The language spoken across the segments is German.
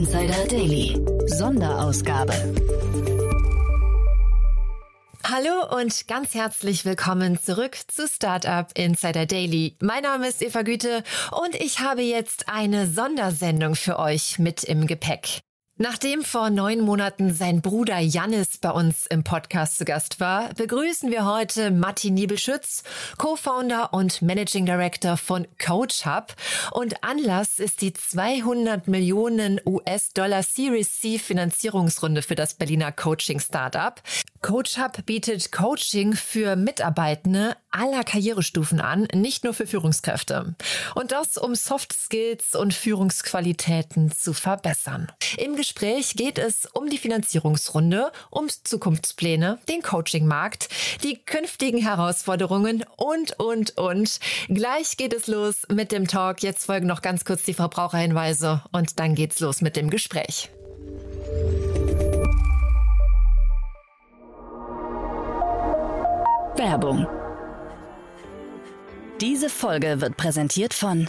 Insider Daily. Sonderausgabe. Hallo und ganz herzlich willkommen zurück zu Startup Insider Daily. Mein Name ist Eva Güte und ich habe jetzt eine Sondersendung für euch mit im Gepäck. Nachdem vor neun Monaten sein Bruder Jannis bei uns im Podcast zu Gast war, begrüßen wir heute Matti Niebelschütz, Co-Founder und Managing Director von Coach Hub. Und Anlass ist die 200 Millionen US-Dollar Series C Finanzierungsrunde für das Berliner Coaching Startup. Coach Hub bietet Coaching für Mitarbeitende aller Karrierestufen an, nicht nur für Führungskräfte. Und das, um Soft Skills und Führungsqualitäten zu verbessern. Im Gespräch geht es um die Finanzierungsrunde, um Zukunftspläne, den Coachingmarkt, die künftigen Herausforderungen und, und, und. Gleich geht es los mit dem Talk. Jetzt folgen noch ganz kurz die Verbraucherhinweise und dann geht's los mit dem Gespräch. Werbung. Diese Folge wird präsentiert von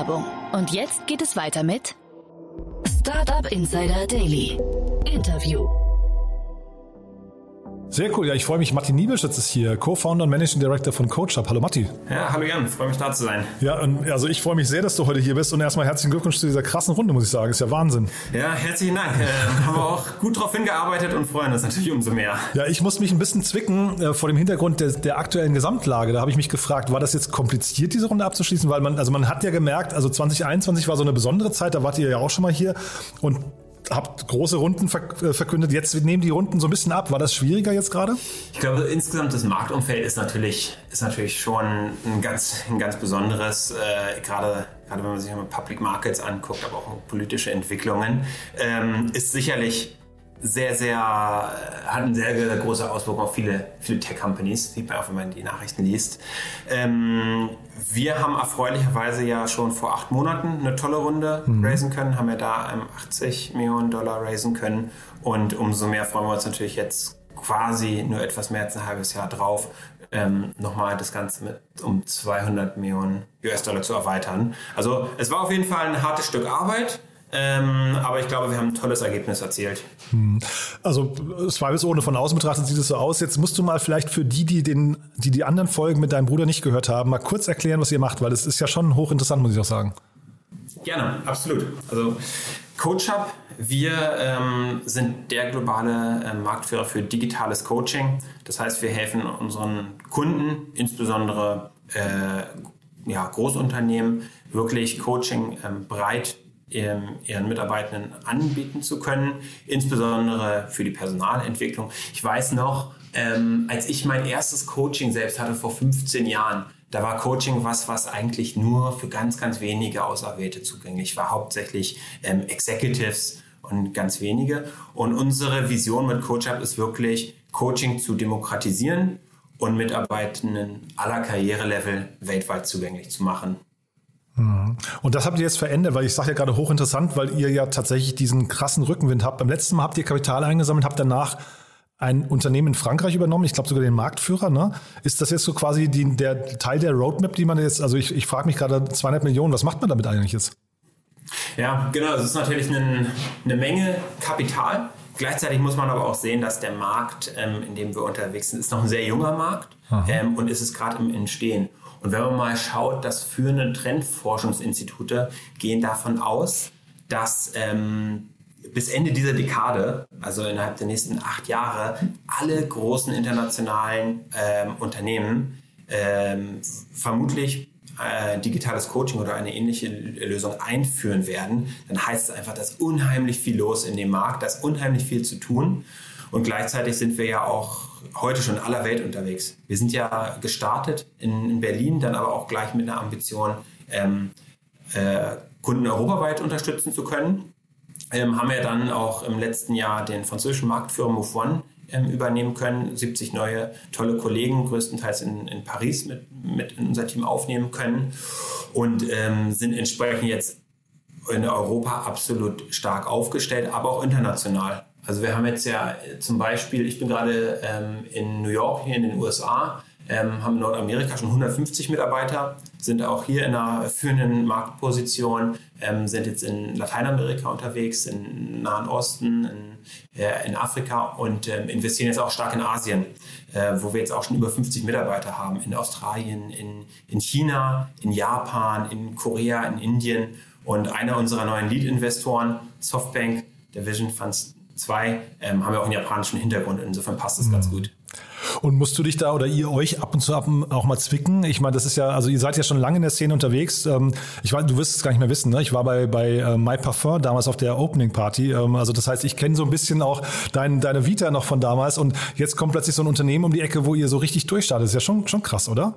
Werbung. Und jetzt geht es weiter mit Startup Insider Daily. Interview. Sehr cool, ja, ich freue mich. Matti Niebelschütz ist hier, Co-Founder und Managing Director von CoachUp. Hallo Matti. Ja, hallo Jan, freue mich da zu sein. Ja, und also ich freue mich sehr, dass du heute hier bist und erstmal herzlichen Glückwunsch zu dieser krassen Runde, muss ich sagen. Ist ja Wahnsinn. Ja, herzlichen Dank. Äh, haben wir auch gut drauf hingearbeitet und freuen uns natürlich umso mehr. Ja, ich muss mich ein bisschen zwicken äh, vor dem Hintergrund der, der aktuellen Gesamtlage. Da habe ich mich gefragt, war das jetzt kompliziert, diese Runde abzuschließen? Weil man, also man hat ja gemerkt, also 2021 war so eine besondere Zeit, da wart ihr ja auch schon mal hier und habt große Runden äh, verkündet. Jetzt nehmen die Runden so ein bisschen ab. War das schwieriger jetzt gerade? Ich glaube, insgesamt das Marktumfeld ist natürlich, ist natürlich schon ein ganz, ein ganz besonderes, äh, gerade, gerade wenn man sich mal Public Markets anguckt, aber auch politische Entwicklungen, ähm, ist sicherlich sehr, sehr, hat eine sehr, sehr große Auswirkung auf viele, viele Tech-Companies, sieht man auch, wenn man die Nachrichten liest. Ähm, wir haben erfreulicherweise ja schon vor acht Monaten eine tolle Runde mhm. raisen können, haben ja da 80 Millionen Dollar raisen können und umso mehr freuen wir uns natürlich jetzt quasi nur etwas mehr als ein halbes Jahr drauf, ähm, nochmal das Ganze mit um 200 Millionen US-Dollar zu erweitern. Also es war auf jeden Fall ein hartes Stück Arbeit. Ähm, aber ich glaube, wir haben ein tolles Ergebnis erzielt. Hm. Also zweifelsohne von außen betrachtet sieht es so aus. Jetzt musst du mal vielleicht für die, die, den, die die anderen Folgen mit deinem Bruder nicht gehört haben, mal kurz erklären, was ihr macht, weil es ist ja schon hochinteressant, muss ich auch sagen. Gerne, absolut. Also CoachUp, wir ähm, sind der globale äh, Marktführer für digitales Coaching. Das heißt, wir helfen unseren Kunden, insbesondere äh, ja, Großunternehmen, wirklich Coaching ähm, breit ihren Mitarbeitenden anbieten zu können, insbesondere für die Personalentwicklung. Ich weiß noch, ähm, als ich mein erstes Coaching selbst hatte vor 15 Jahren, da war Coaching was, was eigentlich nur für ganz, ganz wenige Auserwählte zugänglich war, hauptsächlich ähm, Executives und ganz wenige. Und unsere Vision mit CoachUp ist wirklich, Coaching zu demokratisieren und Mitarbeitenden aller Karrierelevel weltweit zugänglich zu machen. Mhm. Und das habt ihr jetzt verändert, weil ich sage ja gerade hochinteressant, weil ihr ja tatsächlich diesen krassen Rückenwind habt. Beim letzten Mal habt ihr Kapital eingesammelt, habt danach ein Unternehmen in Frankreich übernommen, ich glaube sogar den Marktführer. Ne? Ist das jetzt so quasi die, der Teil der Roadmap, die man jetzt, also ich, ich frage mich gerade 200 Millionen, was macht man damit eigentlich jetzt? Ja, genau, es ist natürlich eine, eine Menge Kapital. Gleichzeitig muss man aber auch sehen, dass der Markt, ähm, in dem wir unterwegs sind, ist noch ein sehr junger Markt ähm, und ist es gerade im Entstehen. Und wenn man mal schaut, dass führende Trendforschungsinstitute gehen davon aus, dass ähm, bis Ende dieser Dekade, also innerhalb der nächsten acht Jahre, alle großen internationalen ähm, Unternehmen ähm, vermutlich äh, digitales Coaching oder eine ähnliche Lösung einführen werden, dann heißt es einfach, da ist unheimlich viel los in dem Markt, da ist unheimlich viel zu tun. Und gleichzeitig sind wir ja auch heute schon in aller Welt unterwegs. Wir sind ja gestartet in, in Berlin, dann aber auch gleich mit einer Ambition ähm, äh, Kunden europaweit unterstützen zu können. Ähm, haben wir dann auch im letzten Jahr den französischen Marktführer Move One ähm, übernehmen können, 70 neue tolle Kollegen, größtenteils in, in Paris mit, mit in unser Team aufnehmen können und ähm, sind entsprechend jetzt in Europa absolut stark aufgestellt, aber auch international. Also wir haben jetzt ja zum Beispiel, ich bin gerade ähm, in New York, hier in den USA, ähm, haben in Nordamerika schon 150 Mitarbeiter, sind auch hier in einer führenden Marktposition, ähm, sind jetzt in Lateinamerika unterwegs, im Nahen Osten, in, äh, in Afrika und ähm, investieren jetzt auch stark in Asien, äh, wo wir jetzt auch schon über 50 Mitarbeiter haben, in Australien, in, in China, in Japan, in Korea, in Indien. Und einer unserer neuen Lead-Investoren, Softbank, der Vision Funds 2, ähm, haben wir auch einen japanischen Hintergrund. Insofern passt das mhm. ganz gut. Und musst du dich da oder ihr euch ab und zu ab, auch mal zwicken? Ich meine, das ist ja, also ihr seid ja schon lange in der Szene unterwegs. Ähm, ich weiß, du wirst es gar nicht mehr wissen, ne? Ich war bei, bei äh, My Parfum damals auf der Opening Party. Ähm, also das heißt, ich kenne so ein bisschen auch dein, deine Vita noch von damals und jetzt kommt plötzlich so ein Unternehmen um die Ecke, wo ihr so richtig durchstartet. Das ist ja schon, schon krass, oder?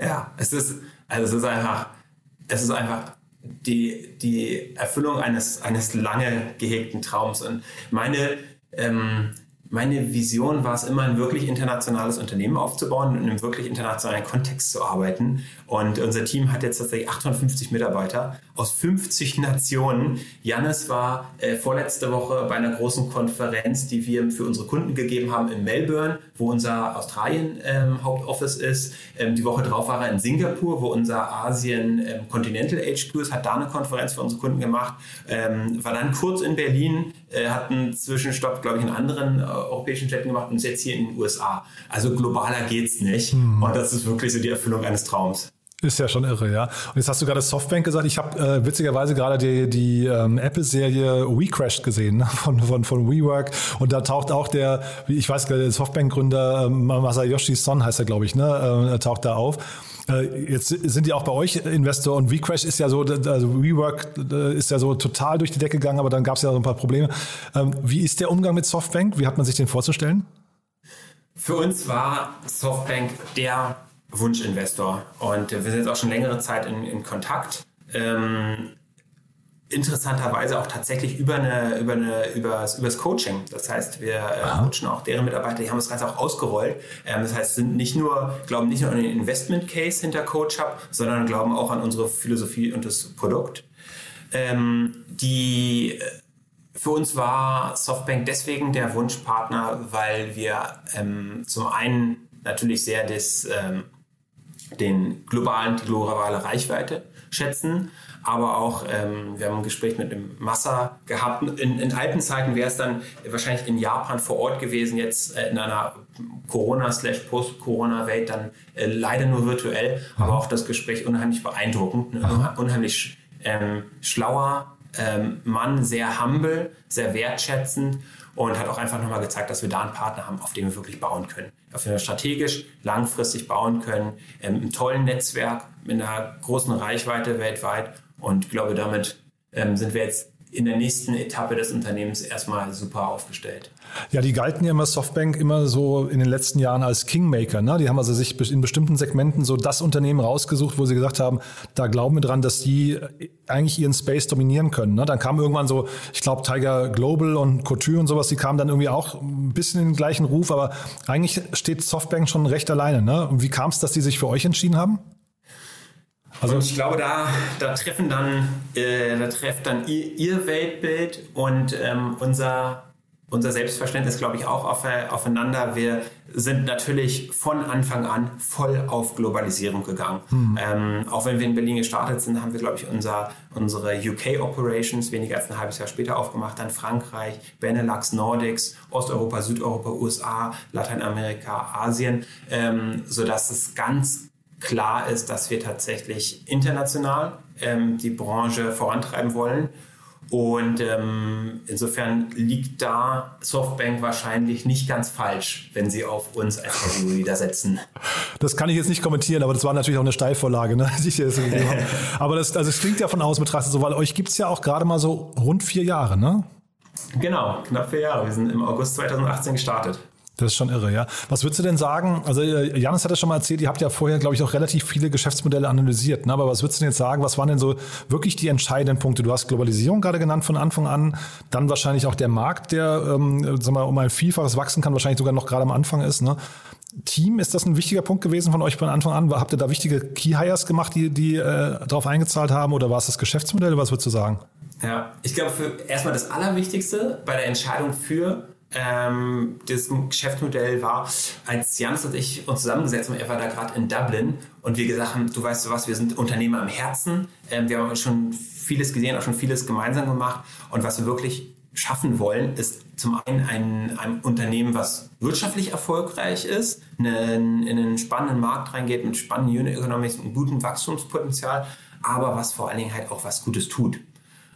Ja, es ist, also es ist einfach, es ist einfach die, die Erfüllung eines, eines lange gehegten Traums. Und meine, ähm, meine Vision war es immer, ein wirklich internationales Unternehmen aufzubauen und in einem wirklich internationalen Kontext zu arbeiten. Und unser Team hat jetzt tatsächlich 850 Mitarbeiter aus 50 Nationen. Jannis war äh, vorletzte Woche bei einer großen Konferenz, die wir für unsere Kunden gegeben haben in Melbourne, wo unser Australien-Hauptoffice ähm, ist. Ähm, die Woche drauf war er in Singapur, wo unser Asien ähm, Continental HQ ist, hat da eine Konferenz für unsere Kunden gemacht. Ähm, war dann kurz in Berlin, äh, hat einen Zwischenstopp, glaube ich, in anderen äh, europäischen Städten gemacht und ist jetzt hier in den USA. Also globaler geht's nicht. Mhm. Und das ist wirklich so die Erfüllung eines Traums. Ist ja schon irre, ja. Und jetzt hast du gerade Softbank gesagt. Ich habe äh, witzigerweise gerade die, die ähm, Apple-Serie WeCrashed gesehen ne? von, von, von WeWork. Und da taucht auch der, ich weiß, der Softbank-Gründer ähm, Masayoshi Son heißt er, glaube ich, ne? Äh, taucht da auf. Äh, jetzt sind die auch bei euch Investor und WeCrash ist ja so, also WeWork ist ja so total durch die Decke gegangen, aber dann gab es ja so ein paar Probleme. Ähm, wie ist der Umgang mit Softbank? Wie hat man sich den vorzustellen? Für uns war Softbank der Wunschinvestor. Und wir sind jetzt auch schon längere Zeit in, in Kontakt. Ähm, interessanterweise auch tatsächlich über eine, über eine, übers, übers Coaching. Das heißt, wir äh, coachen auch deren Mitarbeiter, die haben das Ganze auch ausgerollt. Ähm, das heißt, sind nicht nur, glauben nicht nur an den Investment Case hinter CoachUp, sondern glauben auch an unsere Philosophie und das Produkt. Ähm, die äh, für uns war Softbank deswegen der Wunschpartner, weil wir ähm, zum einen natürlich sehr das ähm, den globalen, die globale Reichweite schätzen. Aber auch, ähm, wir haben ein Gespräch mit einem Massa gehabt. In, in alten Zeiten wäre es dann wahrscheinlich in Japan vor Ort gewesen, jetzt äh, in einer Corona-Post-Corona-Welt dann äh, leider nur virtuell. Aber auch das Gespräch unheimlich beeindruckend, ne? unheimlich ähm, schlauer ähm, Mann, sehr humble, sehr wertschätzend und hat auch einfach nochmal gezeigt, dass wir da einen Partner haben, auf den wir wirklich bauen können. Auf den wir strategisch langfristig bauen können, ähm, im tollen Netzwerk, mit einer großen Reichweite weltweit und ich glaube, damit ähm, sind wir jetzt in der nächsten Etappe des Unternehmens erstmal super aufgestellt. Ja, die galten ja immer Softbank immer so in den letzten Jahren als Kingmaker. Ne? Die haben also sich in bestimmten Segmenten so das Unternehmen rausgesucht, wo sie gesagt haben, da glauben wir dran, dass die eigentlich ihren Space dominieren können. Ne? Dann kam irgendwann so, ich glaube, Tiger Global und Couture und sowas, die kamen dann irgendwie auch ein bisschen in den gleichen Ruf, aber eigentlich steht Softbank schon recht alleine. Ne? Und wie kam es, dass die sich für euch entschieden haben? Also und ich glaube, da, da treffen dann, äh, da trefft dann ihr, ihr Weltbild und ähm, unser, unser Selbstverständnis, glaube ich, auch auf, aufeinander. Wir sind natürlich von Anfang an voll auf Globalisierung gegangen. Mhm. Ähm, auch wenn wir in Berlin gestartet sind, haben wir, glaube ich, unser, unsere UK-Operations weniger als ein halbes Jahr später aufgemacht. Dann Frankreich, Benelux, Nordics, Osteuropa, Südeuropa, USA, Lateinamerika, Asien, ähm, sodass es ganz klar ist, dass wir tatsächlich international ähm, die Branche vorantreiben wollen. Und ähm, insofern liegt da Softbank wahrscheinlich nicht ganz falsch, wenn sie auf uns als Category setzen. Das kann ich jetzt nicht kommentieren, aber das war natürlich auch eine Steilvorlage, ne? aber das, also es klingt ja von außen betrachtet so, weil euch gibt es ja auch gerade mal so rund vier Jahre, ne? Genau, knapp vier Jahre. Wir sind im August 2018 gestartet. Das ist schon irre, ja. Was würdest du denn sagen? Also äh, Janis hat ja schon mal erzählt, ihr habt ja vorher, glaube ich, auch relativ viele Geschäftsmodelle analysiert. Ne? Aber was würdest du denn jetzt sagen? Was waren denn so wirklich die entscheidenden Punkte? Du hast Globalisierung gerade genannt von Anfang an, dann wahrscheinlich auch der Markt, der, ähm, sag mal, um ein Vielfaches wachsen kann, wahrscheinlich sogar noch gerade am Anfang ist. Ne? Team, ist das ein wichtiger Punkt gewesen von euch von Anfang an? Habt ihr da wichtige Key Hires gemacht, die, die äh, darauf eingezahlt haben? Oder war es das Geschäftsmodell? Was würdest du sagen? Ja, ich glaube, für erstmal das Allerwichtigste bei der Entscheidung für ähm, das Geschäftsmodell war, als Jans und ich uns zusammengesetzt haben, er war da gerade in Dublin und wir gesagt haben, du weißt du was, wir sind Unternehmer am Herzen, ähm, wir haben schon vieles gesehen, auch schon vieles gemeinsam gemacht und was wir wirklich schaffen wollen, ist zum einen ein, ein Unternehmen, was wirtschaftlich erfolgreich ist, einen, in einen spannenden Markt reingeht mit spannenden Unit Economics und gutem Wachstumspotenzial, aber was vor allen Dingen halt auch was Gutes tut.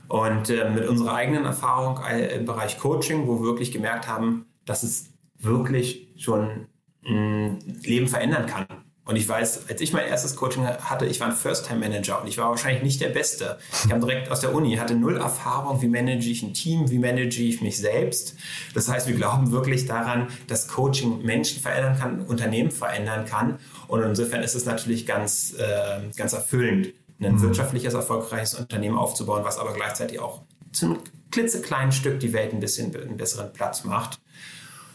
Und äh, mit unserer eigenen Erfahrung äh, im Bereich Coaching, wo wir wirklich gemerkt haben, dass es wirklich schon ein Leben verändern kann. Und ich weiß, als ich mein erstes Coaching hatte, ich war ein First-Time-Manager und ich war wahrscheinlich nicht der Beste. Ich kam direkt aus der Uni, hatte null Erfahrung, wie manage ich ein Team, wie manage ich mich selbst. Das heißt, wir glauben wirklich daran, dass Coaching Menschen verändern kann, Unternehmen verändern kann. Und insofern ist es natürlich ganz, äh, ganz erfüllend, ein mhm. wirtschaftliches, erfolgreiches Unternehmen aufzubauen, was aber gleichzeitig auch zu einem klitzekleinen Stück die Welt ein bisschen einen besseren Platz macht.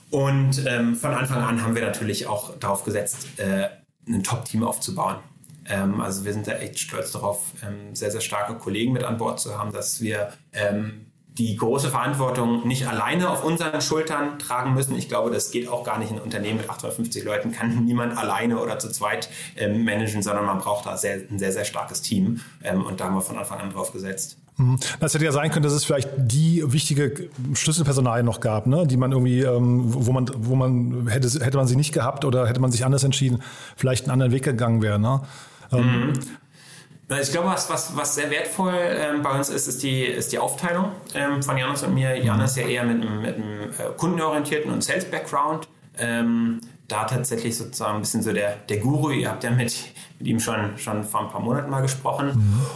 Und ähm, von Anfang an haben wir natürlich auch darauf gesetzt, äh, ein Top-Team aufzubauen. Ähm, also wir sind da echt stolz darauf, ähm, sehr, sehr starke Kollegen mit an Bord zu haben, dass wir ähm, die große Verantwortung nicht alleine auf unseren Schultern tragen müssen. Ich glaube, das geht auch gar nicht. Ein Unternehmen mit 850 Leuten kann niemand alleine oder zu zweit ähm, managen, sondern man braucht da sehr, ein sehr, sehr starkes Team. Ähm, und da haben wir von Anfang an drauf gesetzt. Mhm. Das hätte ja sein können, dass es vielleicht die wichtige Schlüsselpersonal noch gab, ne? die man irgendwie, ähm, wo man, wo man hätte, hätte man sie nicht gehabt oder hätte man sich anders entschieden, vielleicht einen anderen Weg gegangen wäre. Ne? Ähm, mhm. Ich glaube, was, was, was sehr wertvoll ähm, bei uns ist, ist die, ist die Aufteilung ähm, von Janis und mir. Janis ist ja eher mit einem, mit einem äh, kundenorientierten und Sales-Background. Ähm, da tatsächlich sozusagen ein bisschen so der, der Guru. Ihr habt ja mit, mit ihm schon, schon vor ein paar Monaten mal gesprochen.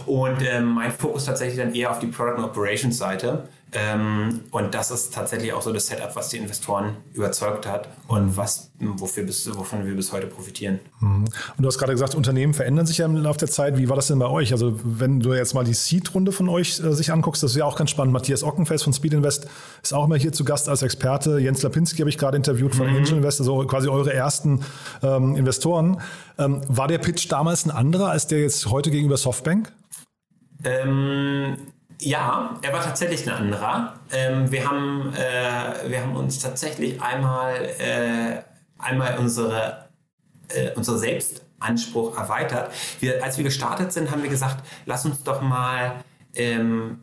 Mhm. Und ähm, mein Fokus tatsächlich dann eher auf die Product and Operations Seite. Ähm, und das ist tatsächlich auch so das Setup, was die Investoren überzeugt hat und was, wofür bis, wovon wir bis heute profitieren. Mhm. Und du hast gerade gesagt, Unternehmen verändern sich ja im Laufe der Zeit. Wie war das denn bei euch? Also wenn du jetzt mal die Seed-Runde von euch äh, sich anguckst, das ist ja auch ganz spannend. Matthias Ockenfels von Speed Invest ist auch immer hier zu Gast als Experte. Jens Lapinski habe ich gerade interviewt von mhm. Angel Invest, also quasi eure ersten ähm, Investoren. Ähm, war der Pitch damals ein anderer als der jetzt heute gegenüber Softbank? Ähm, ja, er war tatsächlich ein anderer. Ähm, wir, haben, äh, wir haben uns tatsächlich einmal, äh, einmal unsere, äh, unsere Selbstanspruch erweitert. Wir, als wir gestartet sind, haben wir gesagt, lass uns doch mal ähm,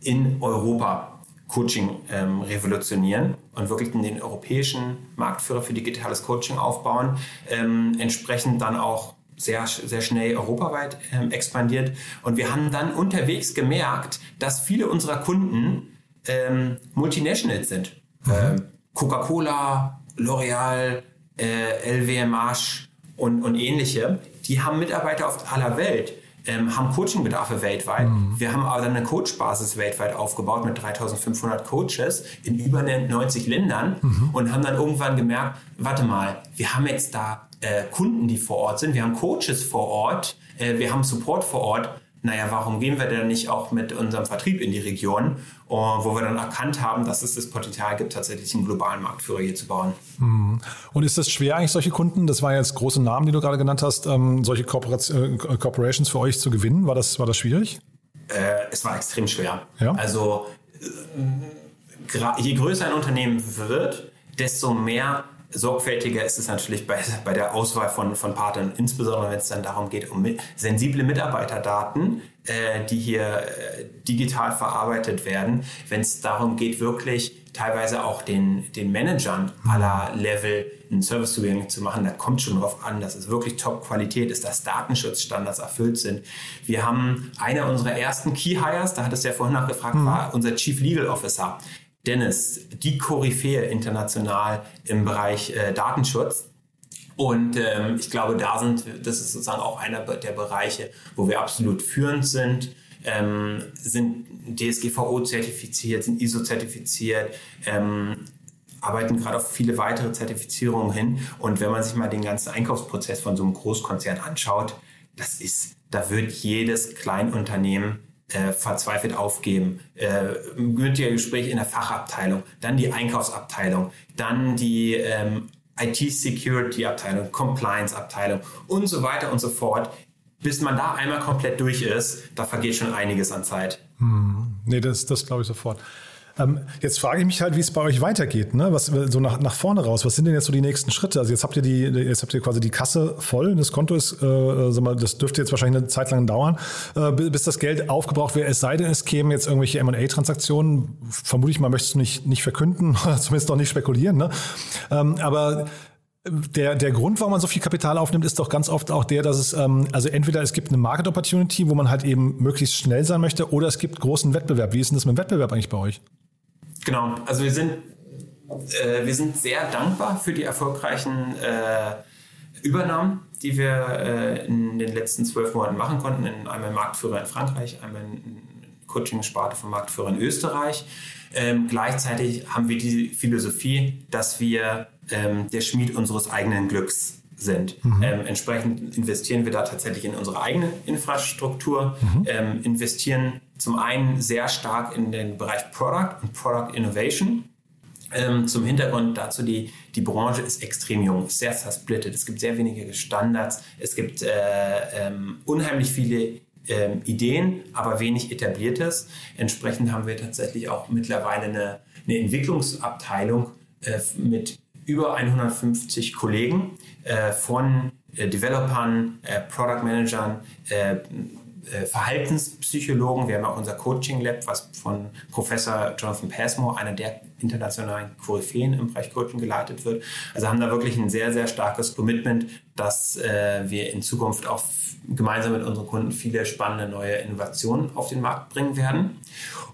in Europa Coaching ähm, revolutionieren und wirklich den europäischen Marktführer für digitales Coaching aufbauen. Ähm, entsprechend dann auch sehr, sehr schnell europaweit ähm, expandiert. Und wir haben dann unterwegs gemerkt, dass viele unserer Kunden ähm, Multinationals sind. Mhm. Ähm, Coca-Cola, L'Oreal, äh, LVMH und, und ähnliche. Die haben Mitarbeiter auf aller Welt. Ähm, haben Coachingbedarfe weltweit. Mhm. Wir haben aber dann eine Coachbasis weltweit aufgebaut mit 3500 Coaches in über 90 Ländern mhm. und haben dann irgendwann gemerkt, warte mal, wir haben jetzt da äh, Kunden, die vor Ort sind, wir haben Coaches vor Ort, äh, wir haben Support vor Ort. Naja, warum gehen wir denn nicht auch mit unserem Vertrieb in die Region, uh, wo wir dann erkannt haben, dass es das Potenzial gibt, tatsächlich einen globalen Marktführer hier zu bauen. Mhm. Und ist das schwer eigentlich, solche Kunden, das waren jetzt große Namen, die du gerade genannt hast, ähm, solche äh, Corporations für euch zu gewinnen? War das, war das schwierig? Äh, es war extrem schwer. Ja? Also äh, je größer ein Unternehmen wird, desto mehr sorgfältiger ist es natürlich bei, bei der Auswahl von, von Partnern, insbesondere wenn es dann darum geht, um mit, sensible Mitarbeiterdaten, äh, die hier äh, digital verarbeitet werden. Wenn es darum geht, wirklich teilweise auch den, den Managern aller Level einen Service zugänglich zu machen, da kommt schon darauf an, dass es wirklich Top-Qualität ist, dass Datenschutzstandards erfüllt sind. Wir haben einer unserer ersten Key Hires, da hat es ja vorhin nachgefragt, mhm. war unser Chief Legal Officer. Dennis, die Koryphäe international im Bereich äh, Datenschutz. Und ähm, ich glaube, da sind, das ist sozusagen auch einer der Bereiche, wo wir absolut führend sind, ähm, sind DSGVO zertifiziert, sind ISO zertifiziert, ähm, arbeiten gerade auf viele weitere Zertifizierungen hin. Und wenn man sich mal den ganzen Einkaufsprozess von so einem Großkonzern anschaut, das ist, da wird jedes Kleinunternehmen äh, verzweifelt aufgeben. Äh, mündliche Gespräche in der Fachabteilung, dann die Einkaufsabteilung, dann die ähm, IT-Security-Abteilung, Compliance-Abteilung und so weiter und so fort. Bis man da einmal komplett durch ist, da vergeht schon einiges an Zeit. Hm. Nee, das, das glaube ich sofort. Ähm, jetzt frage ich mich halt, wie es bei euch weitergeht, ne? Was so nach, nach vorne raus. Was sind denn jetzt so die nächsten Schritte? Also jetzt habt ihr die, jetzt habt ihr quasi die Kasse voll, das Konto ist, äh, sag mal, das dürfte jetzt wahrscheinlich eine Zeit lang dauern, äh, bis das Geld aufgebraucht wird. Es sei denn, es kämen jetzt irgendwelche M&A-Transaktionen. Vermute ich mal, möchtest du nicht, nicht verkünden, zumindest noch nicht spekulieren. Ne? Ähm, aber der, der Grund, warum man so viel Kapital aufnimmt, ist doch ganz oft auch der, dass es, ähm, also entweder es gibt eine Market Opportunity, wo man halt eben möglichst schnell sein möchte, oder es gibt großen Wettbewerb. Wie ist denn das mit dem Wettbewerb eigentlich bei euch? Genau, also wir sind, äh, wir sind sehr dankbar für die erfolgreichen äh, Übernahmen, die wir äh, in den letzten zwölf Monaten machen konnten. In, einmal Marktführer in Frankreich, einmal in Coaching-Sparte vom Marktführer in Österreich. Ähm, gleichzeitig haben wir die Philosophie, dass wir ähm, der Schmied unseres eigenen Glücks sind. Mhm. Ähm, entsprechend investieren wir da tatsächlich in unsere eigene Infrastruktur, mhm. ähm, investieren zum einen sehr stark in den Bereich Product und Product Innovation. Ähm, zum Hintergrund dazu, die, die Branche ist extrem jung, sehr zersplittet. Es gibt sehr wenige Standards, es gibt äh, ähm, unheimlich viele ähm, Ideen, aber wenig etabliertes. Entsprechend haben wir tatsächlich auch mittlerweile eine, eine Entwicklungsabteilung äh, mit über 150 Kollegen äh, von äh, Developern, äh, Product Managern, äh, äh, Verhaltenspsychologen. Wir haben auch unser Coaching Lab, was von Professor Jonathan Passmore, einer der internationalen Koryphäen im Bereich Coaching geleitet wird. Also haben da wirklich ein sehr, sehr starkes Commitment, dass äh, wir in Zukunft auch gemeinsam mit unseren Kunden viele spannende neue Innovationen auf den Markt bringen werden.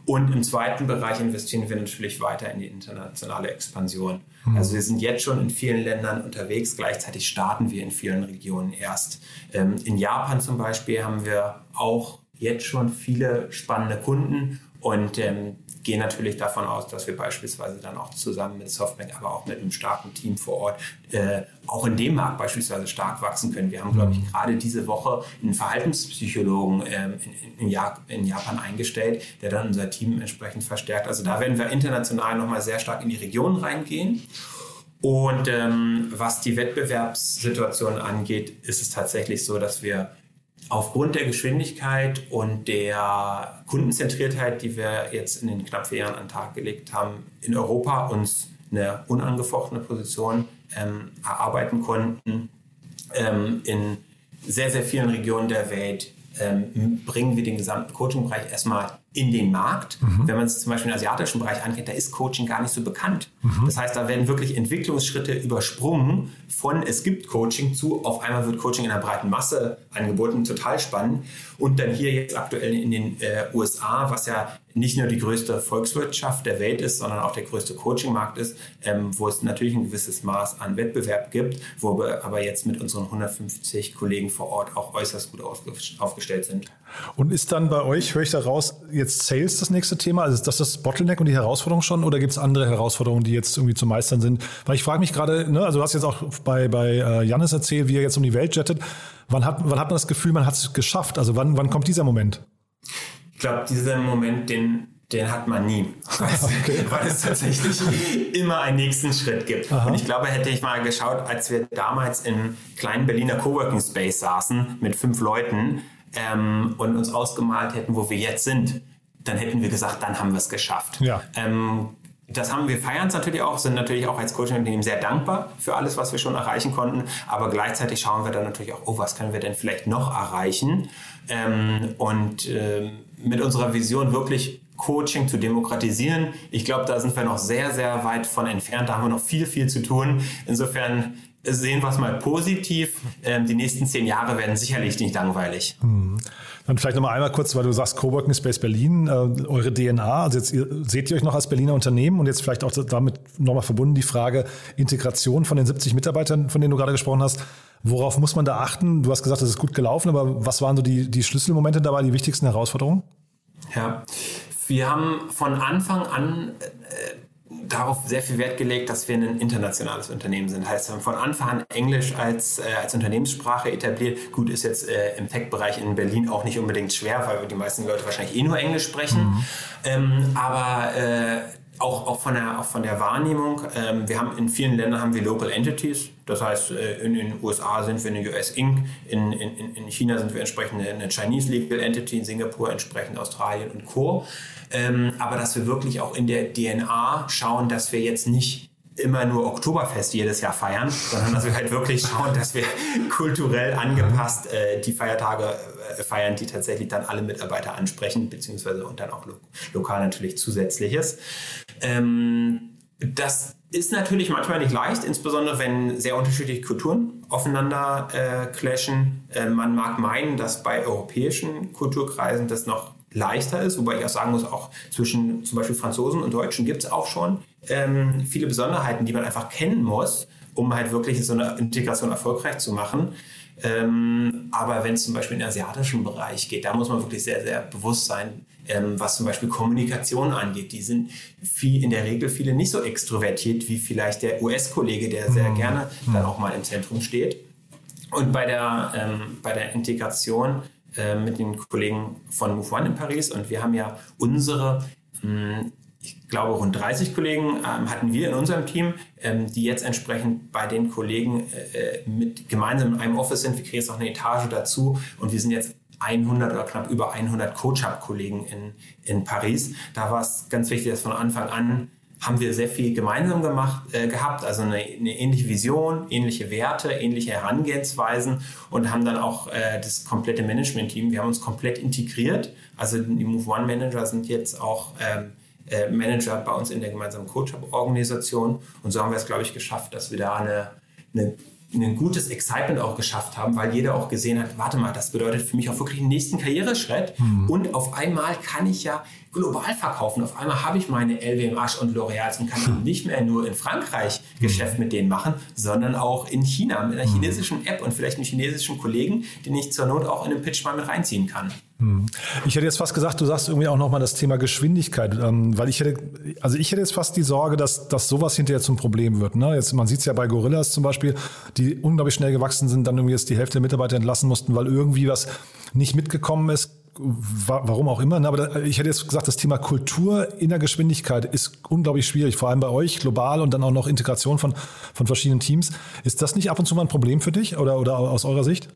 Und im zweiten Bereich investieren wir natürlich weiter in die internationale Expansion. Mhm. Also wir sind jetzt schon in vielen Ländern unterwegs, gleichzeitig starten wir in vielen Regionen erst. Ähm, in Japan zum Beispiel haben wir auch jetzt schon viele spannende Kunden und ähm, gehen natürlich davon aus, dass wir beispielsweise dann auch zusammen mit Softbank, aber auch mit einem starken Team vor Ort äh, auch in dem Markt beispielsweise stark wachsen können. Wir haben, glaube ich, mhm. gerade diese Woche einen Verhaltenspsychologen ähm, in, in, in, Japan eingestellt, der dann unser Team entsprechend verstärkt. Also da werden wir international nochmal sehr stark in die Region reingehen. Und ähm, was die Wettbewerbssituation angeht, ist es tatsächlich so, dass wir aufgrund der Geschwindigkeit und der Kundenzentriertheit, die wir jetzt in den knapp vier Jahren an den Tag gelegt haben, in Europa uns eine unangefochtene Position ähm, erarbeiten konnten. Ähm, in sehr, sehr vielen Regionen der Welt ähm, bringen wir den gesamten Coaching-Bereich erstmal in den Markt. Mhm. Wenn man es zum Beispiel im asiatischen Bereich angeht, da ist Coaching gar nicht so bekannt. Mhm. Das heißt, da werden wirklich Entwicklungsschritte übersprungen von es gibt Coaching zu auf einmal wird Coaching in einer breiten Masse angeboten. Total spannend. Und dann hier jetzt aktuell in den äh, USA, was ja nicht nur die größte Volkswirtschaft der Welt ist, sondern auch der größte Coachingmarkt ist, ähm, wo es natürlich ein gewisses Maß an Wettbewerb gibt, wo wir aber jetzt mit unseren 150 Kollegen vor Ort auch äußerst gut aufgestellt sind. Und ist dann bei euch, höre ich daraus, jetzt Sales das nächste Thema? Also ist das das Bottleneck und die Herausforderung schon oder gibt es andere Herausforderungen, die jetzt irgendwie zu meistern sind? Weil ich frage mich gerade, ne, also du hast jetzt auch bei, bei äh, Jannis erzählt, wie er jetzt um die Welt jettet. Wann hat, wann hat man das Gefühl, man hat es geschafft? Also wann, wann kommt dieser Moment? Ich glaube, dieser Moment, den, den hat man nie, okay. weil es tatsächlich immer einen nächsten Schritt gibt. Aha. Und ich glaube, hätte ich mal geschaut, als wir damals im kleinen Berliner Coworking Space saßen mit fünf Leuten, ähm, und uns ausgemalt hätten, wo wir jetzt sind, dann hätten wir gesagt, dann haben wir es geschafft. Ja. Ähm, das haben wir feiern es natürlich auch, sind natürlich auch als Coaching-Unternehmen sehr dankbar für alles, was wir schon erreichen konnten. Aber gleichzeitig schauen wir dann natürlich auch, oh, was können wir denn vielleicht noch erreichen? Ähm, und äh, mit unserer Vision wirklich Coaching zu demokratisieren. Ich glaube, da sind wir noch sehr, sehr weit von entfernt. Da haben wir noch viel, viel zu tun. Insofern sehen wir es mal positiv. Ähm, die nächsten zehn Jahre werden sicherlich nicht langweilig. Hm. Dann vielleicht nochmal einmal kurz, weil du sagst Coworking Space Berlin, äh, eure DNA, also jetzt ihr, seht ihr euch noch als Berliner Unternehmen und jetzt vielleicht auch damit nochmal verbunden die Frage Integration von den 70 Mitarbeitern, von denen du gerade gesprochen hast. Worauf muss man da achten? Du hast gesagt, es ist gut gelaufen, aber was waren so die, die Schlüsselmomente dabei, die wichtigsten Herausforderungen? Ja, wir haben von Anfang an äh, darauf sehr viel Wert gelegt, dass wir ein internationales Unternehmen sind. Heißt, wir haben von Anfang an Englisch als, äh, als Unternehmenssprache etabliert. Gut, ist jetzt äh, im Tech-Bereich in Berlin auch nicht unbedingt schwer, weil die meisten Leute wahrscheinlich eh nur Englisch sprechen. Mhm. Ähm, aber äh, auch, auch, von der, auch von der Wahrnehmung. Ähm, wir haben in vielen Ländern haben wir Local Entities. Das heißt, äh, in den USA sind wir eine US Inc., in, in, in China sind wir entsprechend eine Chinese Legal Entity, in Singapur entsprechend Australien und Co. Ähm, aber dass wir wirklich auch in der DNA schauen, dass wir jetzt nicht immer nur Oktoberfest jedes Jahr feiern, sondern dass wir halt wirklich schauen, dass wir kulturell angepasst äh, die Feiertage äh, feiern, die tatsächlich dann alle Mitarbeiter ansprechen, beziehungsweise und dann auch lo lokal natürlich zusätzliches. Ähm, das ist natürlich manchmal nicht leicht, insbesondere wenn sehr unterschiedliche Kulturen aufeinander äh, clashen. Äh, man mag meinen, dass bei europäischen Kulturkreisen das noch leichter ist, wobei ich auch sagen muss, auch zwischen zum Beispiel Franzosen und Deutschen gibt es auch schon ähm, viele Besonderheiten, die man einfach kennen muss, um halt wirklich so eine Integration erfolgreich zu machen. Ähm, aber wenn es zum Beispiel in den asiatischen Bereich geht, da muss man wirklich sehr, sehr bewusst sein, ähm, was zum Beispiel Kommunikation angeht. Die sind viel, in der Regel viele nicht so extrovertiert wie vielleicht der US-Kollege, der sehr mhm. gerne dann mhm. auch mal im Zentrum steht. Und bei der, ähm, bei der Integration äh, mit den Kollegen von Move One in Paris und wir haben ja unsere mh, ich glaube, rund 30 Kollegen ähm, hatten wir in unserem Team, ähm, die jetzt entsprechend bei den Kollegen äh, äh mit gemeinsam in einem Office sind. Wir kriegen jetzt noch eine Etage dazu und wir sind jetzt 100 oder knapp über 100 Coach-Up-Kollegen in, in Paris. Da war es ganz wichtig, dass von Anfang an haben wir sehr viel gemeinsam gemacht, äh, gehabt, also eine, eine, ähnliche Vision, ähnliche Werte, ähnliche Herangehensweisen und haben dann auch äh, das komplette Management-Team, wir haben uns komplett integriert. Also die Move One Manager sind jetzt auch ähm, äh, Manager bei uns in der gemeinsamen Coach-Organisation und so haben wir es, glaube ich, geschafft, dass wir da eine, eine ein gutes Excitement auch geschafft haben, weil jeder auch gesehen hat, warte mal, das bedeutet für mich auch wirklich einen nächsten Karriereschritt. Mhm. Und auf einmal kann ich ja global verkaufen. Auf einmal habe ich meine LVMH und L'Oreal und kann nicht mehr nur in Frankreich Geschäft mit denen machen, sondern auch in China mit einer hm. chinesischen App und vielleicht einem chinesischen Kollegen, den ich zur Not auch in den Pitch mal mit reinziehen kann. Hm. Ich hätte jetzt fast gesagt, du sagst irgendwie auch nochmal das Thema Geschwindigkeit, ähm, weil ich hätte, also ich hätte jetzt fast die Sorge, dass, dass sowas hinterher zum Problem wird. Ne? Jetzt, man sieht es ja bei Gorillas zum Beispiel, die unglaublich schnell gewachsen sind, dann irgendwie jetzt die Hälfte der Mitarbeiter entlassen mussten, weil irgendwie was nicht mitgekommen ist warum auch immer. Ne? Aber ich hätte jetzt gesagt, das Thema Kultur in der Geschwindigkeit ist unglaublich schwierig, vor allem bei euch global und dann auch noch Integration von, von verschiedenen Teams. Ist das nicht ab und zu mal ein Problem für dich oder, oder aus eurer Sicht?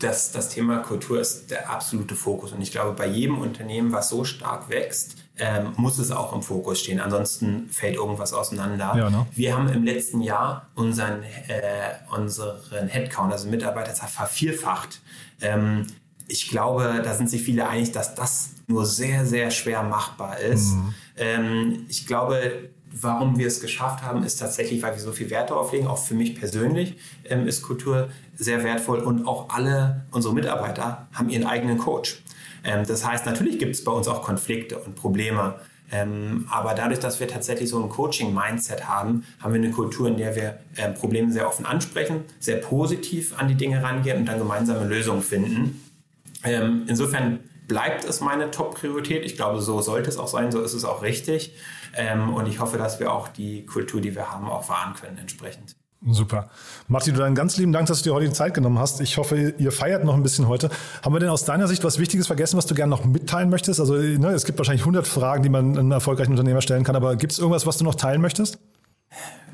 Das, das Thema Kultur ist der absolute Fokus. Und ich glaube, bei jedem Unternehmen, was so stark wächst, ähm, muss es auch im Fokus stehen. Ansonsten fällt irgendwas auseinander. Ja, ne? Wir haben im letzten Jahr unseren, äh, unseren Headcount, also Mitarbeiterzahl, vervierfacht. Ähm, ich glaube, da sind sich viele einig, dass das nur sehr, sehr schwer machbar ist. Mhm. Ähm, ich glaube, warum wir es geschafft haben, ist tatsächlich, weil wir so viel Wert darauf legen. Auch für mich persönlich ähm, ist Kultur sehr wertvoll und auch alle unsere Mitarbeiter haben ihren eigenen Coach. Ähm, das heißt, natürlich gibt es bei uns auch Konflikte und Probleme. Ähm, aber dadurch, dass wir tatsächlich so ein Coaching-Mindset haben, haben wir eine Kultur, in der wir ähm, Probleme sehr offen ansprechen, sehr positiv an die Dinge rangehen und dann gemeinsame Lösungen finden. Ähm, insofern bleibt es meine Top-Priorität. Ich glaube, so sollte es auch sein, so ist es auch richtig. Ähm, und ich hoffe, dass wir auch die Kultur, die wir haben, auch wahren können entsprechend. Super. Martin, du dann ganz lieben Dank, dass du dir heute die Zeit genommen hast. Ich hoffe, ihr feiert noch ein bisschen heute. Haben wir denn aus deiner Sicht was Wichtiges vergessen, was du gerne noch mitteilen möchtest? Also ne, es gibt wahrscheinlich 100 Fragen, die man einem erfolgreichen Unternehmer stellen kann, aber gibt es irgendwas, was du noch teilen möchtest?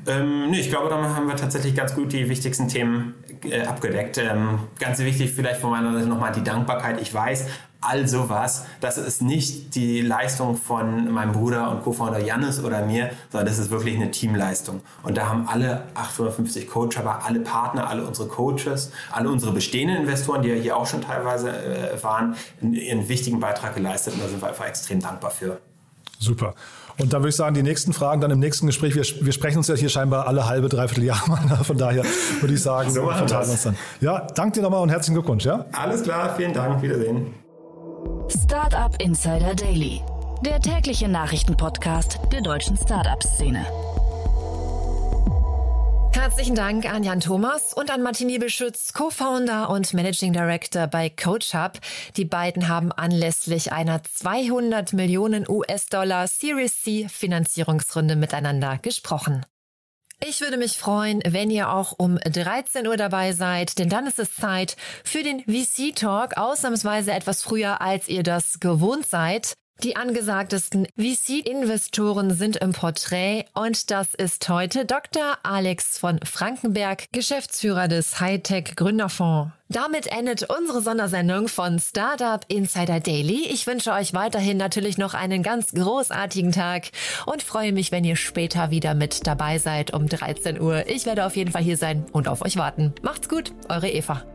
Ähm, nee, ich glaube, damit haben wir tatsächlich ganz gut die wichtigsten Themen äh, abgedeckt. Ähm, ganz wichtig vielleicht von meiner Seite nochmal die Dankbarkeit. Ich weiß, all sowas, das ist nicht die Leistung von meinem Bruder und Co-Founder Jannis oder mir, sondern das ist wirklich eine Teamleistung. Und da haben alle 850 Coach, aber alle Partner, alle unsere Coaches, alle unsere bestehenden Investoren, die ja hier auch schon teilweise äh, waren, einen wichtigen Beitrag geleistet. Und da sind wir einfach extrem dankbar für. Super. Und dann würde ich sagen, die nächsten Fragen dann im nächsten Gespräch. Wir, wir sprechen uns ja hier scheinbar alle halbe, dreiviertel Jahre mal. Von daher würde ich sagen, so vertagen uns dann. Ja, danke dir nochmal und herzlichen Glückwunsch. Ja? Alles klar, vielen Dank. Wiedersehen. Startup Insider Daily, der tägliche Nachrichtenpodcast der deutschen Startup-Szene. Herzlichen Dank an Jan Thomas und an Martin Niebeschütz, Co-Founder und Managing Director bei CoachHub. Die beiden haben anlässlich einer 200 Millionen US-Dollar Series C Finanzierungsrunde miteinander gesprochen. Ich würde mich freuen, wenn ihr auch um 13 Uhr dabei seid, denn dann ist es Zeit für den VC Talk, ausnahmsweise etwas früher, als ihr das gewohnt seid. Die angesagtesten VC-Investoren sind im Porträt und das ist heute Dr. Alex von Frankenberg, Geschäftsführer des Hightech Gründerfonds. Damit endet unsere Sondersendung von Startup Insider Daily. Ich wünsche euch weiterhin natürlich noch einen ganz großartigen Tag und freue mich, wenn ihr später wieder mit dabei seid um 13 Uhr. Ich werde auf jeden Fall hier sein und auf euch warten. Macht's gut, eure Eva.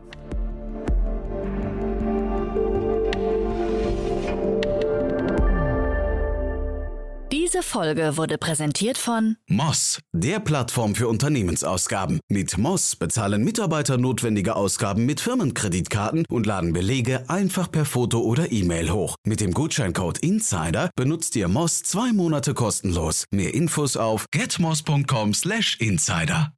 Diese Folge wurde präsentiert von Moss, der Plattform für Unternehmensausgaben. Mit Moss bezahlen Mitarbeiter notwendige Ausgaben mit Firmenkreditkarten und laden Belege einfach per Foto oder E-Mail hoch. Mit dem Gutscheincode INSIDER benutzt ihr Moss zwei Monate kostenlos. Mehr Infos auf getmoss.com/insider.